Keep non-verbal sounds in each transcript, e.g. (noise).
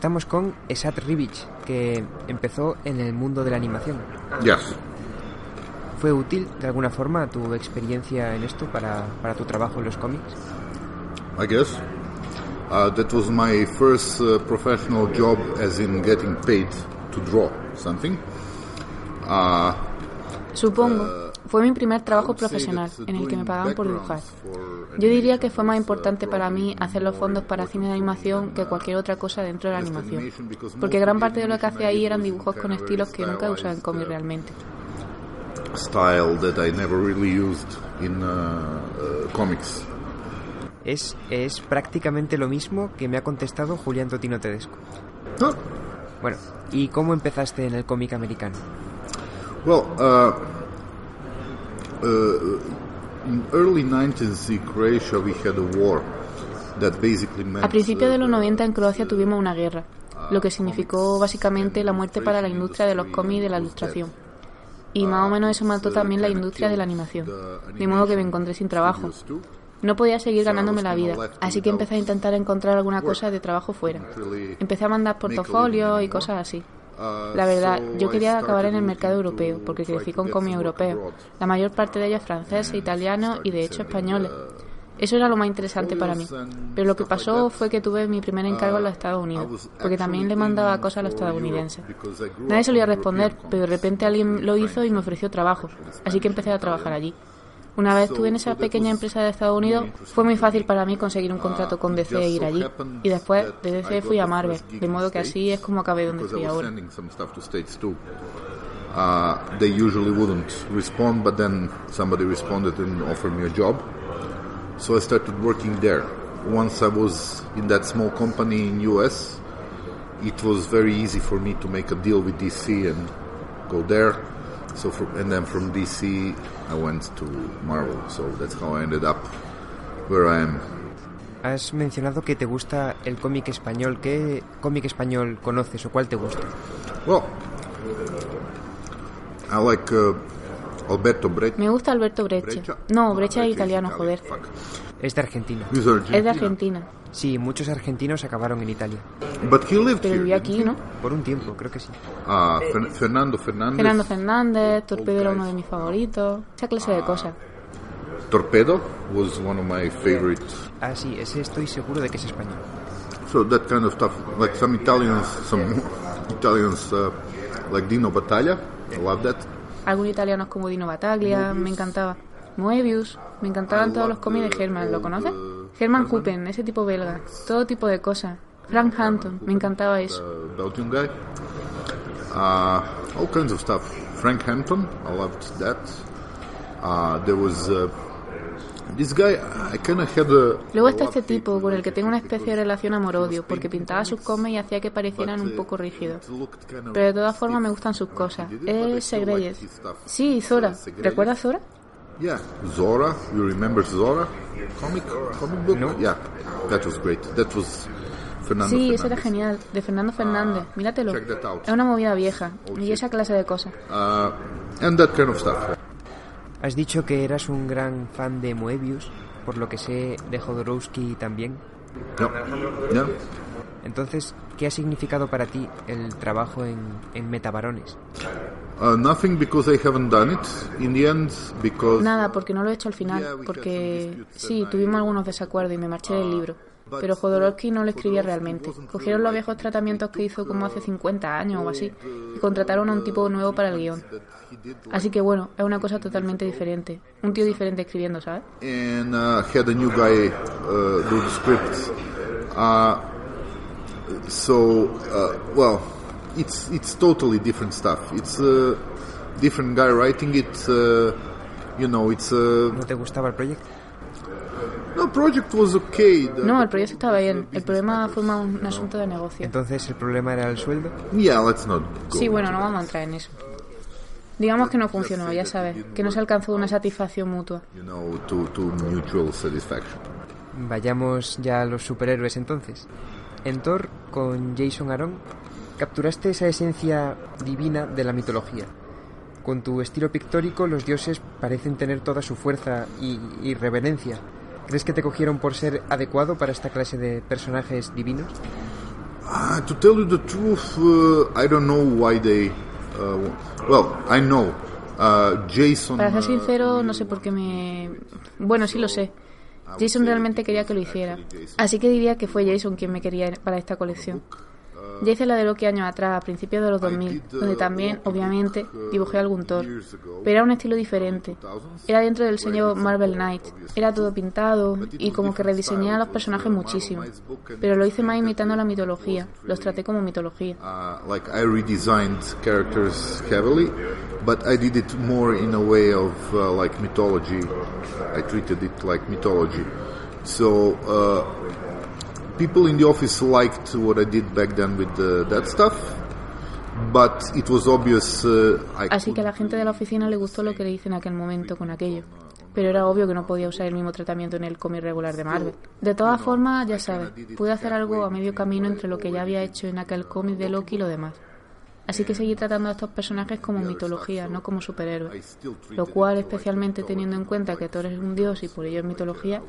Estamos con Esat Ribic, que empezó en el mundo de la animación. Yes. ¿Fue útil de alguna forma tu experiencia en esto para, para tu trabajo en los cómics? I guess. Uh, that was my first uh, professional job, as in getting paid to draw something. Uh, Supongo. Fue mi primer trabajo profesional, en el que me pagaban por dibujar. Yo diría que fue más importante para mí hacer los fondos para cine de animación que cualquier otra cosa dentro de la animación, porque gran parte de lo que hacía ahí eran dibujos con estilos que nunca he usado en cómics realmente. style that I never really used in uh, uh, comics. Es, es prácticamente lo mismo que me ha contestado Julián Totino Tedesco. Bueno, ¿y cómo empezaste en el cómic americano? well, uh, uh, in early 90s in Croatia we had a meant A principios de los uh, 90 en Croacia tuvimos una guerra, lo que significó básicamente la muerte para la industria de los cómics y de la ilustración. Y más o menos eso mató también la industria de la animación, de modo que me encontré sin trabajo. No podía seguir ganándome la vida, así que empecé a intentar encontrar alguna cosa de trabajo fuera. Empecé a mandar portafolios y cosas así. La verdad, yo quería acabar en el mercado europeo, porque crecí con cómics europeos, la mayor parte de ellos franceses, italianos y de hecho españoles. Eso era lo más interesante para mí. Pero lo que pasó fue que tuve mi primer encargo en los Estados Unidos, porque también le mandaba cosas a los estadounidenses. Nadie solía responder, pero de repente alguien lo hizo y me ofreció trabajo, así que empecé a trabajar allí. Una vez estuve en esa pequeña empresa de Estados Unidos, fue muy fácil para mí conseguir un contrato con DC e ir allí. Y después de DC fui a Marvel, de modo que así es como acabé donde estoy ahora. Uh, they usually wouldn't respond, but then somebody responded and offered me a job. So I started working there. Once I was in that small company in US, it was very easy for me to make a deal with DC and go there. So from, and then from DC I went to Marvel. So that's how I ended up where I am. Has mencionado que te gusta el cómic español. ¿Qué cómic español conoces o cuál te gusta? Well, I like uh, Alberto Breccia. Me gusta Alberto Breccia. No, Breccia es italiano, joder. Es de Argentina. Es de Argentina. Sí, muchos argentinos acabaron en Italia. But he lived Pero here. vivió aquí, ¿no? Por un tiempo, creo que sí. Uh, Fer- Fernando Fernandez. Fernando Fernández, Torpedo era uno de mis favoritos. Esa clase de cosas. Torpedo was one of my favorites. Ah, sí, ese estoy seguro de que es español. So that kind of stuff, like some Italians, some (laughs) Italians uh, like Dino Battaglia. I love that. Algunos italianos como Dino Battaglia, me encantaba. Moebius, me encantaban todos los cómics de Herman, ¿lo conoces? Herman Kuppen, ese tipo belga, todo tipo de cosas. Frank Hampton, me encantaba eso. Belgian guy. Uh, all kinds of stuff. Frank Hampton, I loved that. Uh, there was uh, this guy. I kind of had a. Luego está este tipo con el que tengo una especie de relación amor-odio, porque pintaba sus cómics y hacía que parecieran un poco rígidos. Pero de todas formas me gustan sus cosas. Es Segreyes. Sí, Zora. ¿Recuerdas Zora? Yeah, Zora. You remember Zora? Comic, comic book. No. Yeah, that was great. That was Fernando. Sí, ese era Fernandez. genial, de Fernando Fernández. Míratelo. check that out. Es una movida vieja, y esa clase de cosas. Uh, and that kind of stuff. Has dicho que eras un gran fan de Moebius, por lo que sé de Jodorowsky también. Yeah. Yeah. Entonces, ¿qué ha significado para ti el trabajo en, en Metabarones? Uh, nothing because I haven't done it in the end because Nada, porque no lo he hecho al final, porque sí, tuvimos algunos desacuerdos y me marché del libro. Pero Jodorowsky no lo escribía realmente. Cogieron los viejos tratamientos que hizo como hace 50 años o así y contrataron a un tipo nuevo para el guion. Así que bueno, es una cosa totalmente diferente. Un tío diferente escribiendo, ¿sabes? and uh, had a new guy uh, do the script. Uh, so uh, well, it's it's totally different stuff. It's a different guy writing it. Uh, you know, it's uh, ¿No te gustaba el proyecto? No, project was okay. The- No, el proyecto estaba bien. El problema fue más un asunto de negocio. Entonces, ¿el problema era el sueldo? Yeah, let's not go. Sí, bueno, no vamos a entrar en eso. Digamos que no funcionó, ya sabes, que no se alcanzó una satisfacción mutua. You know, to, to mutual satisfaction. Vayamos ya a los superhéroes entonces. En Thor, con Jason Aaron, capturaste esa esencia divina de la mitología. Con tu estilo pictórico, los dioses parecen tener toda su fuerza y, y reverencia. ¿Crees que te cogieron por ser adecuado para esta clase de personajes divinos? Uh, to tell you the truth, uh, I don't know why they. Uh, well, I know. Uh, Jason. Para ser uh, sincero, no sé por qué me... Bueno, sí lo sé. Jason realmente quería que lo hiciera. Así que diría que fue Jason quien me quería para esta colección. Ya hice la de Loki años atrás, a principios de los 2000, donde también, obviamente, dibujé algún Thor. Pero era un estilo diferente. Era dentro del sello Marvel Knight. Era todo pintado y como que rediseñé a los personajes muchísimo. Pero lo hice más imitando la mitología. Los traté como mitología. uh, but I did it more in a way of uh, like mythology. I treated it like mythology. So uh, people in the office liked what I did back then with the, that stuff, but it was obvious. Uh, I Así que a la gente de la oficina le gustó lo que le hice en aquel momento con aquello. Pero era obvio que no podía usar el mismo tratamiento en el cómic regular de Marvel. De todas formas, ya sabes, pude hacer algo a medio camino entre lo que ya había hecho en aquel cómic de Loki y lo demás. Así que seguí tratando a estos personajes como mitología, no como superhéroes. Lo cual, especialmente teniendo en cuenta que Thor es un dios y por ello es mitología,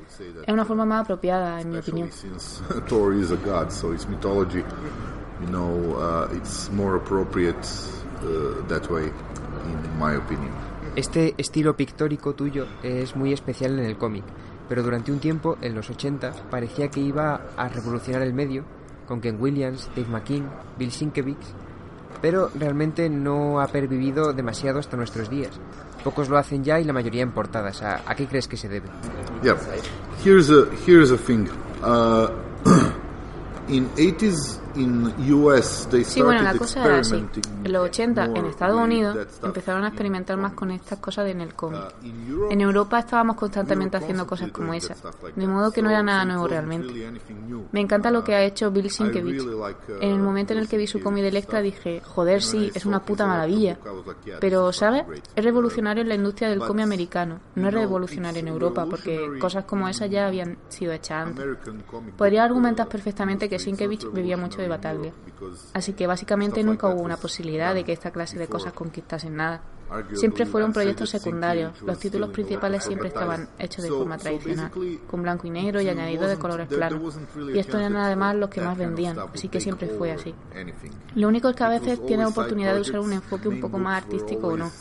es una forma más apropiada, en mi opinión. since (laughs) Thor is a god, so it's mythology. You know, it's more appropriate that way, in my opinion. Este estilo pictórico tuyo es muy especial en el cómic, pero durante un tiempo, en los 80, parecía que iba a revolucionar el medio, con Ken Williams, Dave McKean, Bill Sienkiewicz, pero realmente no ha pervivido demasiado hasta nuestros días. Pocos lo hacen ya y la mayoría en portadas. ¿A, a qué crees que se debe? Yeah, here's a here's a thing. Uh, (clears throat) in 80s in US they Sí, bueno, la cosa era así. En los 80, en Estados Unidos, empezaron a experimentar más con estas cosas en el cómic. Uh, En Europa estábamos constantemente haciendo cosas como doing esa, that stuff like de modo que no era nada nuevo realmente. Me encanta lo que ha hecho Bill Sienkiewicz. uh, En el momento en el que vi su cómic de Electra dije, joder, sí, es una puta maravilla. Pero, ¿sabes? Es revolucionario en la industria del cómic americano, no es revolucionario en Europa, porque cosas como esas ya habían sido hechas antes. Podría argumentar uh, perfectamente que Sienkiewicz bebía mucho de. Europe because Así que básicamente nunca hubo una posibilidad de que esta clase de cosas conquistasen nada. Siempre fueron proyectos secundarios. Los títulos principales siempre estaban hechos de forma tradicional, con blanco y negro y there añadido de colores planos. Y a estos eran además los que más vendían, así que siempre fue así. Lo único es que a veces tiene always side oportunidad de usar un enfoque un poco más artístico o no.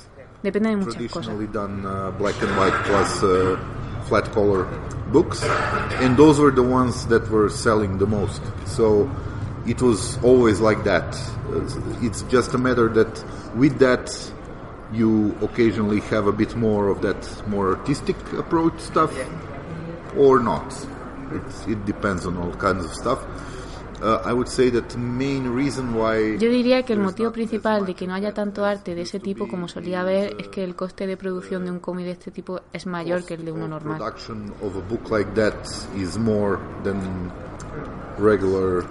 Depende de muchas cosas. uh, uh, flat color books, and those were the ones that were selling the most. So it was always like that. It's just a matter that with that you occasionally have a bit more of that more artistic approach stuff, or not. It's, it depends on all kinds of stuff. Uh, I would say that the main reason why Yo diría que el motivo principal de que no haya tanto arte de ese tipo como solía haber es que el coste de producción de un cómic de este tipo es mayor que el de uno normal. Production of a book like that is more than regular.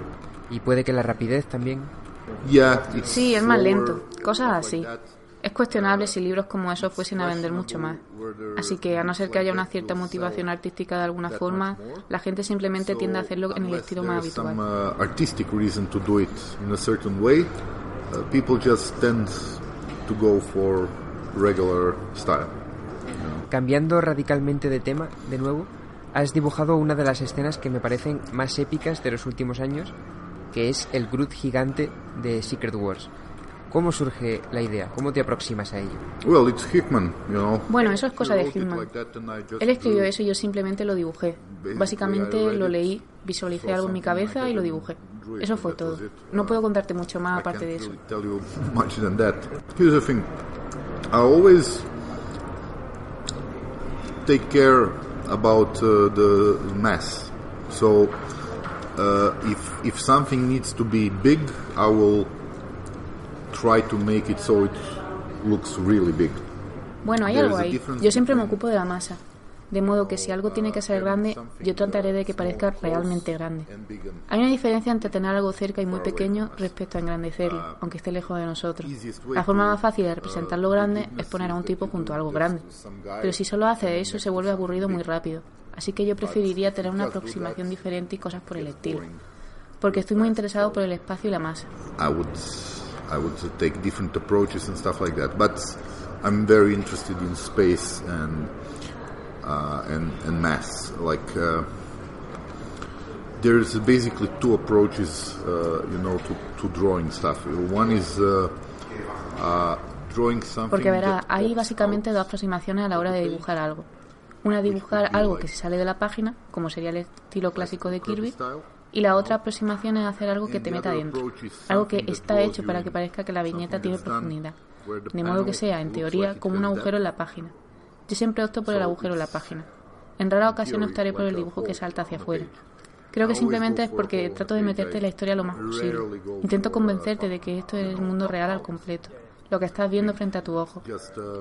Y puede que la rapidez también. Yeah, it's Sí, es más lento, cosas así. Es cuestionable si libros como esos fuesen a vender mucho más. Así que, a no ser que haya una cierta motivación artística de alguna forma, la gente simplemente tiende a hacerlo en el estilo más habitual. uh, artistic reason to do it in a certain way, people just tend to go for regular style. Cambiando radicalmente de tema, de nuevo, has dibujado una de las escenas que me parecen más épicas de los últimos años, que es el Groot gigante de Secret Wars. ¿Cómo surge la idea? ¿Cómo te aproximas a ello? Well, it's Hickman, you know. Bueno, eso es cosa He de Hickman. like that and I just Él escribió drew- eso y yo simplemente lo dibujé. Básicamente lo leí, visualicé algo en mi cabeza y lo dibujé. Eso fue todo. No puedo contarte mucho más I aparte de can't eso. really tell you (laughs) much than that. Here's the thing. I always take care about uh, the mass. So uh, if if something needs to be big, I will try to make it so it looks really big. Bueno, hay algo ahí. Yo siempre me ocupo de la masa. De modo que si algo tiene que ser grande, yo trataré de que parezca realmente grande. Hay una diferencia entre tener algo cerca y muy pequeño respecto a engrandecerlo, aunque esté lejos de nosotros. La forma más fácil de representar lo grande es poner a un tipo junto a algo grande. Pero si solo hace eso, se vuelve aburrido muy rápido. Así que yo preferiría tener una aproximación diferente y cosas por el estilo. Porque estoy muy interesado por el espacio y la masa. I would take different approaches and stuff like that. But I'm very interested in space and uh, and, and mass. Like uh, there's basically two approaches, uh, you know, to, to drawing stuff. One is uh, uh, drawing something. Porque verá, hay básicamente dos aproximaciones a la hora de dibujar algo. Una dibujar algo que se sale de la página, como sería el estilo clásico de Kirby, y la otra aproximación es hacer algo que te meta dentro, algo que está hecho para que parezca que la viñeta tiene profundidad, de modo que sea, en teoría, como un agujero en la página. Yo siempre opto por el agujero en la página. En rara ocasión optaré por el dibujo que salta hacia afuera. Creo que simplemente es porque trato de meterte en la historia lo más posible. Intento convencerte de que esto es el mundo real al completo, lo que estás viendo frente a tu ojo.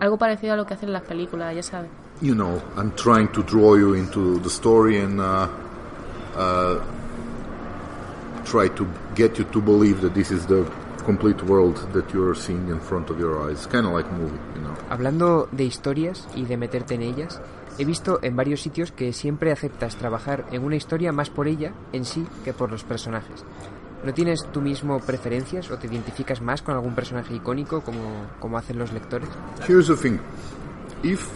Algo parecido a lo que hacen las películas, ya sabes. You know, I'm trying to draw you into the story and uh, uh, try to get you to believe that this is the complete world that you're seeing in front of your eyes. Kind of like a movie, you know. Hablando de historias y de meterte en ellas, he visto en varios sitios que siempre aceptas trabajar en una historia más por ella en sí que por los personajes. ¿No tienes tú mismo preferencias o te identificas más con algún personaje icónico como, como hacen los lectores? Here's the thing. If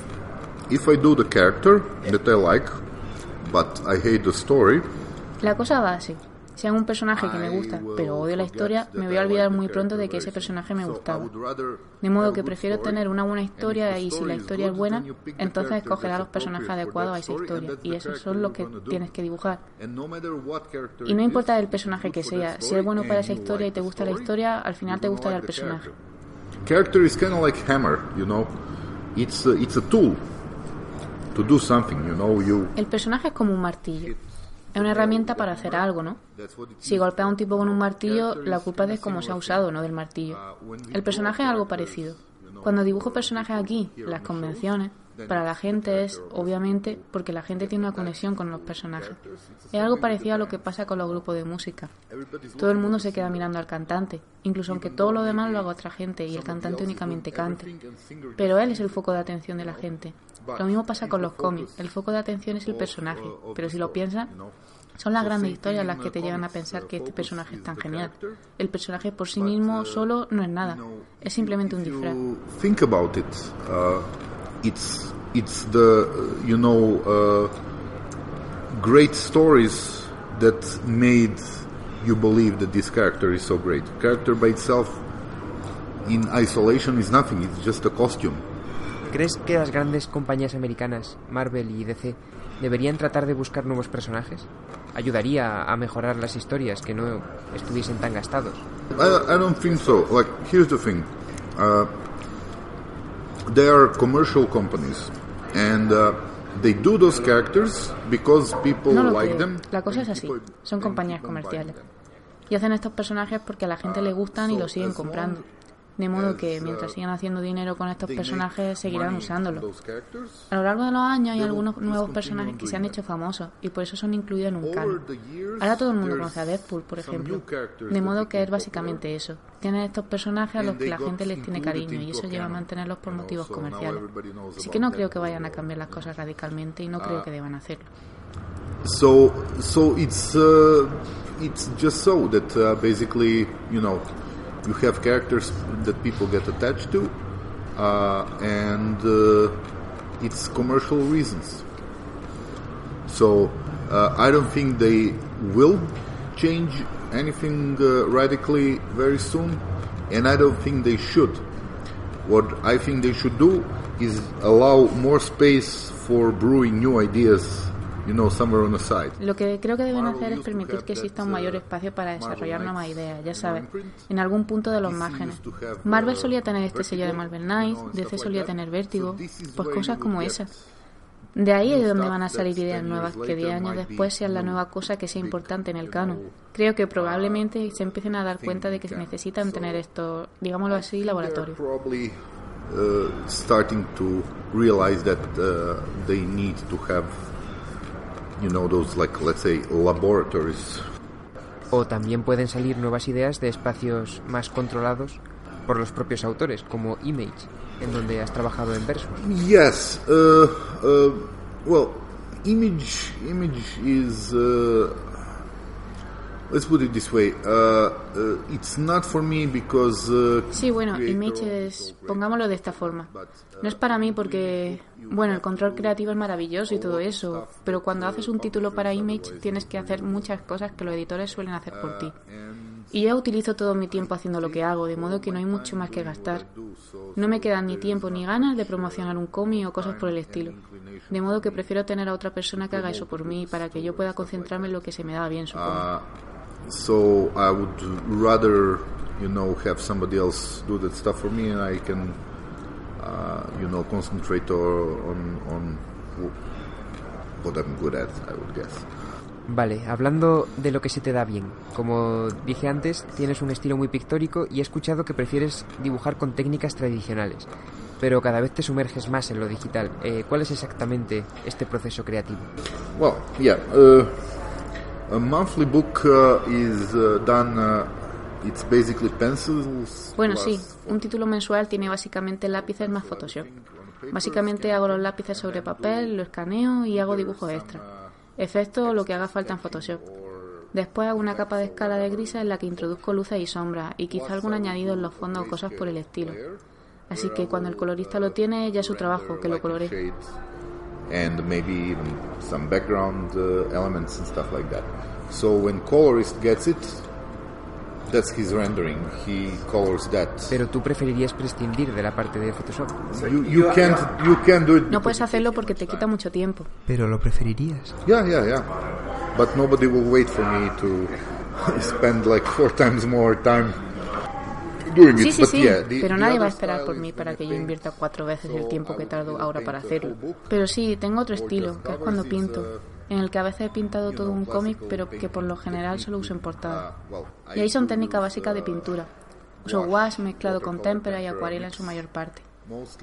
if I do the character that I like, but I hate the story, La cosa va así. Si hay un personaje que me gusta, pero odio la historia, me voy a olvidar muy pronto de que ese personaje me gustaba. De modo que prefiero tener una buena historia y si la historia es buena, entonces escogerá los personajes adecuados a esa historia. Y esos son los que tienes que dibujar. Y no importa el personaje que sea, si es bueno para esa historia y te gusta la historia, al final te gustará el personaje. Character is kind of like hammer, you know. It's a, it's a tool to do something, you know. You El personaje es como un martillo. Es una herramienta para hacer algo, ¿no? Si golpea a un tipo con un martillo, la culpa es de cómo se ha usado, no del martillo. El personaje es algo parecido. Cuando dibujo personajes aquí, las convenciones, para la gente es, obviamente, porque la gente tiene una conexión con los personajes. Es algo parecido a lo que pasa con los grupos de música. Todo el mundo se queda mirando al cantante, incluso aunque todo lo demás lo haga otra gente y el cantante únicamente cante. Pero él es el foco de atención de la gente. Lo mismo pasa con los cómics. El foco de atención es el personaje, pero si lo piensas, son las grandes historias las que te llevan a pensar que este personaje es tan genial. El personaje por sí mismo solo no es nada, es simplemente un disfraz. think about it. Uh, it's it's the uh, you know uh, great stories that made you believe that this character is so great. Character by itself, in isolation, is nothing. It's just a costume. ¿Crees que las grandes compañías americanas, Marvel y DC, deberían tratar de buscar nuevos personajes? ¿Ayudaría a mejorar las historias que no estuviesen tan gastados? I, I don't think so. Like, here's the thing. Uh, they are commercial companies, and uh, they do those characters because people No lo like creo. them. La cosa es así. people- Son and compañías comerciales. them. Y hacen estos personajes porque a la gente le gustan y los siguen comprando. De modo que mientras sigan haciendo dinero con estos personajes, seguirán usándolos. A lo largo de los años hay algunos nuevos personajes que se han hecho famosos y por eso son incluidos en un canon. Ahora todo el mundo conoce a Deadpool, por ejemplo. De modo que es básicamente eso. Tienen estos personajes a los que la gente les tiene cariño y eso lleva a mantenerlos por motivos comerciales. Así que no creo que vayan a cambiar las cosas radicalmente y no creo Ah. que deban hacerlo. So, so it's uh, it's just so that uh, basically, you know, you have characters that people get attached to, uh, and uh, it's commercial reasons. So, uh, I don't think they will change anything uh, radically very soon, and I don't think they should. What I think they should do is allow more space for brewing new ideas, you know, somewhere on the side. Lo que creo que deben hacer es permitir que exista un uh, mayor espacio para desarrollar nuevas ideas, ya sabes, en algún punto de los márgenes. have, Marvel uh, solía tener este sello de Marvel Knights, DC stuff solía tener Vértigo, pues cosas como would esa. get De ahí es donde van a salir ideas 10 nuevas que 10 later años después sean la nueva cosa que sea importante en el canon. Creo que probablemente se empiecen a dar cuenta de que se necesitan tener estos, digámoslo así, uh, starting to realize that uh, they need to have, you know, those like let's say laboratories. O también pueden salir nuevas ideas de espacios más controlados por los propios autores, como Image, en donde has trabajado en Versus. Yes. Uh, uh, well, Image, Image is. Uh, let's put it this way. Uh, uh, it's not for me because. Uh, Sí, bueno, Image es, pongámoslo de esta forma. No es para mí porque, bueno, el control creativo es maravilloso y todo eso, pero cuando haces un título para Image tienes que hacer muchas cosas que los editores suelen hacer por ti. Y yo utilizo todo mi tiempo haciendo lo que hago, de modo que no hay mucho más que gastar. No me quedan ni tiempo ni ganas de promocionar un cómic o cosas por el estilo. De modo que prefiero tener a otra persona que haga eso por mí para que yo pueda concentrarme en lo que se me da bien, supongo. So I would rather, you know, have somebody else do that stuff for me, and I can, uh, you know, concentrate or, on on wh- what I'm good at. I would guess. Vale, hablando de lo que se te da bien. Como dije antes, tienes un estilo muy pictórico y he escuchado que prefieres dibujar con técnicas tradicionales, pero cada vez te sumerges más en lo digital. Eh, ¿Cuál es exactamente este proceso creativo? Well, yeah. Uh, monthly book uh, is uh, done. Uh, it's basically pencils. Bueno, sí, un título mensual tiene básicamente lápices más Photoshop. Básicamente hago los lápices sobre papel, lo escaneo y hago dibujos extra. Efecto lo que haga falta en Photoshop. Después hago una capa de escala de grises en la que introduzco luces y sombras y quizá algún añadido en los fondos o cosas por el estilo. Así que cuando el colorista lo tiene ya es su trabajo, que lo colore. Shades and maybe even some background uh, elements and stuff like that. So when colorist gets it, that's his rendering. He colors that. Pero tú preferirías prescindir de la parte de Photoshop. You, you can't you can't do it. No puedes hacerlo porque te quita mucho tiempo. Pero lo preferirías. Yeah, yeah, yeah. But nobody will wait for me to (laughs) spend like four times more time doing Sí, sí, sí, pero nadie va a esperar por mí para que yo invierta cuatro veces el tiempo I que tardo ahora para hacerlo. Pero sí, tengo otro estilo, que es cuando pinto, uh, en el que a veces he pintado todo un cómic, pero que por lo general solo uso en portada. Uh, well, Y ahí son I técnicas básicas de uh, pintura. Uso wash, mezclado con témpera y acuarela en su mayor parte.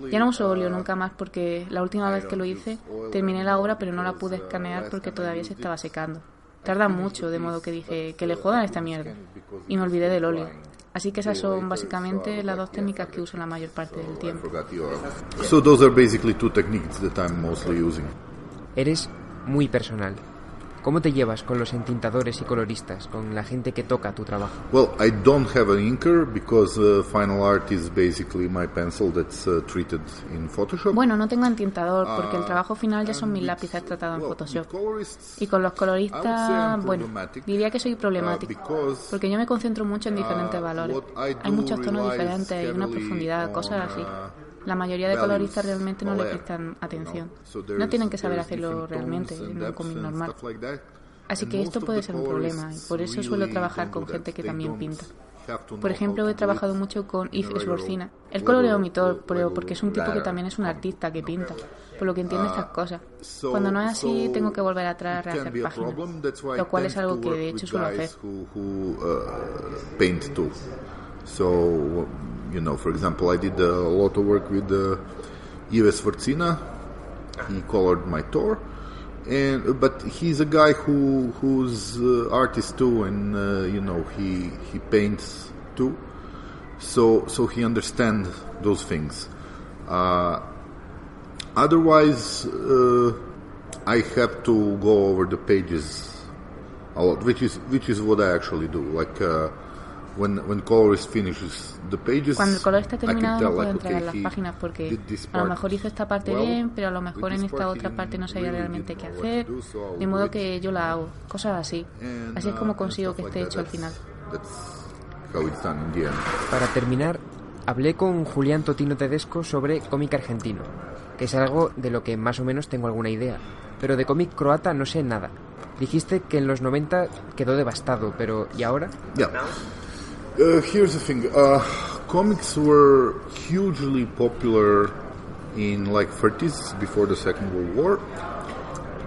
Ya no uso óleo uh, nunca más porque la última vez que lo hice terminé la obra pero no la pude escanear porque todavía se estaba secando. Tarda mucho, de modo que dije que le jodan esta mierda. Y me olvidé del óleo. Así que esas son básicamente las dos técnicas que uso la mayor parte del tiempo. forgot your. So those are basically two techniques that I'm mostly using. Eres muy personal. ¿Cómo te llevas con los entintadores y coloristas, con la gente que toca tu trabajo? Well, I don't have an inker because uh, final art is basically my pencil that's uh, treated in Photoshop. Bueno, no tengo entintador porque Ah, el trabajo final ya son mis lápices tratados en Photoshop. Y con los coloristas, bueno, diría que soy uh, problemático. Porque yo me concentro mucho en diferentes uh, valores. Hay muchos tonos diferentes y una profundidad, cosas así. La mayoría de coloristas realmente no le prestan atención. No tienen que saber hacerlo realmente en un cómic normal. Así que esto puede ser un problema y por eso suelo trabajar con gente que también pinta. Por ejemplo, he trabajado mucho con Yves a regular- Esborcina. Él un monitor, pero porque es un tipo que también es un artista que pinta, por lo que entiende Ah, estas cosas. Cuando no es así, tengo que volver atrás a a páginas, lo cual es algo que de hecho suelo hacer. You know, for example, I did a lot of work with uh, Ives Forcina. He colored my tour, and but he's a guy who who's uh, artist too, and uh, you know he he paints too. So so he understands those things. Uh, otherwise, uh, I have to go over the pages a lot, which is which is what I actually do. Like uh, when when colorist finishes the pages, Cuando el color está I can terminado tell, no puedo like, entregar okay, las páginas porque did this a lo part mejor hizo esta parte well, bien, pero a lo mejor en this esta otra parte no sabía realmente qué hacer, de do modo que yo la hago, cosas así. And, Así es uh, como consigo que esté hecho al That's- final. That's how it's done in the end. Para terminar, hablé con Julián Totino Tedesco sobre cómic argentino, que es algo de lo que más o menos tengo alguna idea, pero de cómic croata no sé nada. Dijiste que en los 90 quedó devastado, pero ¿y ahora? Yeah. Uh, here's the thing. Uh, comics were hugely popular in like 30s before the Second World War,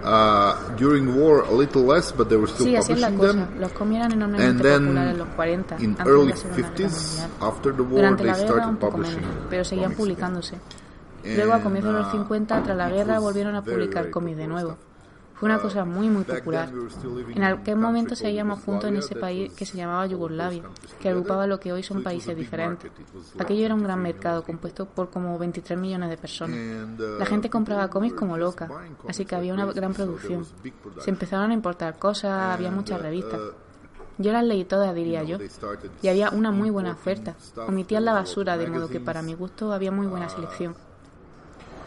Uh, during war, a little less, but they were still sí, publishing them. Los cómics eran enormemente And then en los 40, in early la Segunda Guerra 50s, Mundial. after the war, Durante they started publishing menos, pero seguían publicándose. Luego, a comienzos de los And, 50, tras la guerra, volvieron a publicar cómics de nuevo. Fue una cosa muy, muy popular. En aquel momento seguíamos juntos en ese país que se llamaba Yugoslavia, que agrupaba lo que hoy So son países diferentes. Aquello era un gran 23 mercado compuesto por como 23 millones de personas. Uh, La gente compraba cómics como loca, así que había una gran producción. Se empezaron a importar cosas, había muchas uh, revistas. uh, Yo las leí todas, diría yo. Y había una muy buena oferta. Omitían la basura, de modo que para mi gusto había muy buena selección.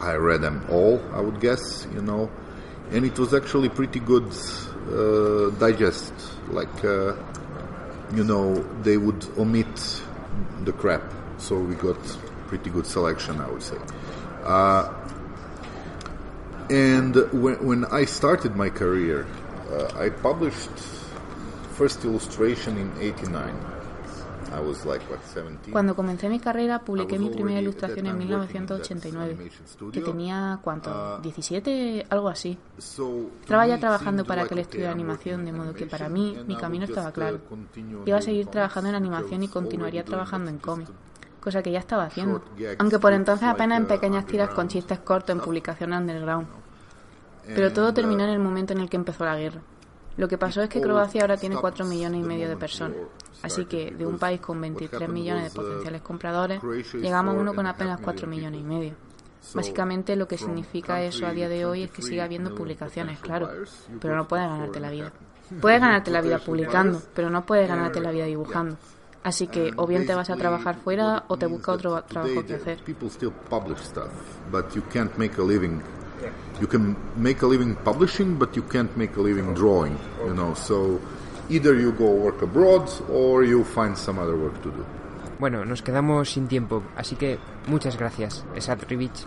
I read them all, I would guess, you know, and it was actually pretty good uh, digest. Like, uh, you know, they would omit the crap, so we got pretty good selection, I would say. Uh, and when, when I started my career, uh, I published first illustration in '89. Cuando comencé mi carrera, publiqué mi primera ilustración en that time working in that 1989, animation studio. que tenía, ¿cuánto? Uh, ¿17? Algo así. Estaba ya trabajando para aquel estudio de I'm animación, de modo que para mí mi camino estaba uh, claro. Iba a seguir trabajando en animación y continuaría trabajando en cómic, cosa que ya estaba haciendo, aunque por entonces apenas en uh, pequeñas tiras con chistes cortos en publicaciones underground. Pero todo terminó en uh, el momento en el que empezó la guerra. Lo que pasó es que Croacia ahora tiene stopped 4 millones y medio de personas. Así que de un país con what 23 happened millones de potenciales compradores, llegamos a uno con apenas 4 million millones y medio. Básicamente lo que significa eso a día de hoy es que 23 sigue habiendo publicaciones, claro, pero no puedes ganarte la vida. Puedes ganarte la vida publicando, pero no puedes ganarte la vida dibujando. Así que o bien te vas a trabajar fuera o te busca otro trabajo que hacer. You can make a living publishing, but you can't make a living drawing. You know, so either you go work abroad or you find some other work to do. Bueno, nos quedamos sin tiempo, así que muchas gracias, Esad Rivich,